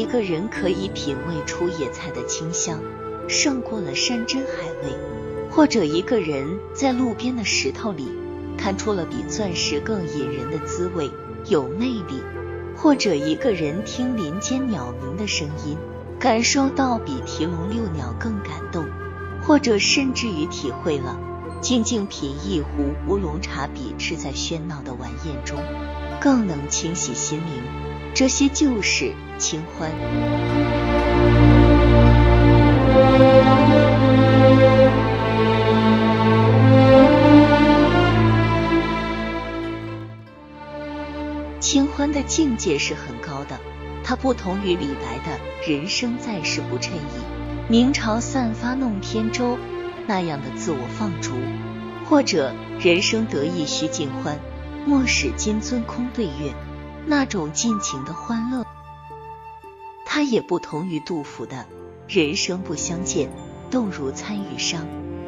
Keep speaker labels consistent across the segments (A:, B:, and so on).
A: 一个人可以品味出野菜的清香胜过了山珍海味，或者一个人在路边的石头里看出了比钻石更引人的滋味，有魅力；或者一个人听林间鸟鸣的声音，感受到比提笼遛鸟更感动；或者甚至于体会了静静品一壶乌龙茶比吃在喧闹的晚宴中更能清洗心灵。这些就是清欢。清欢的境界是很高的，它不同于李白的“人生在世不称意，明朝散发弄扁舟”那样的自我放逐，或者“人生得意须尽欢，莫使金樽空对月”那种尽情的欢乐。他也不同于杜甫的“人生不相见，动如参与商，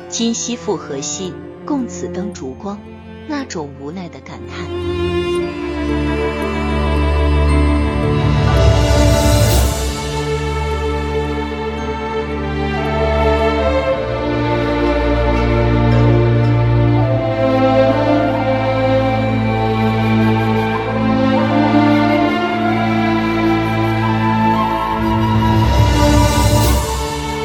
A: 今夕复何夕，共此灯烛光”那种无奈的感叹。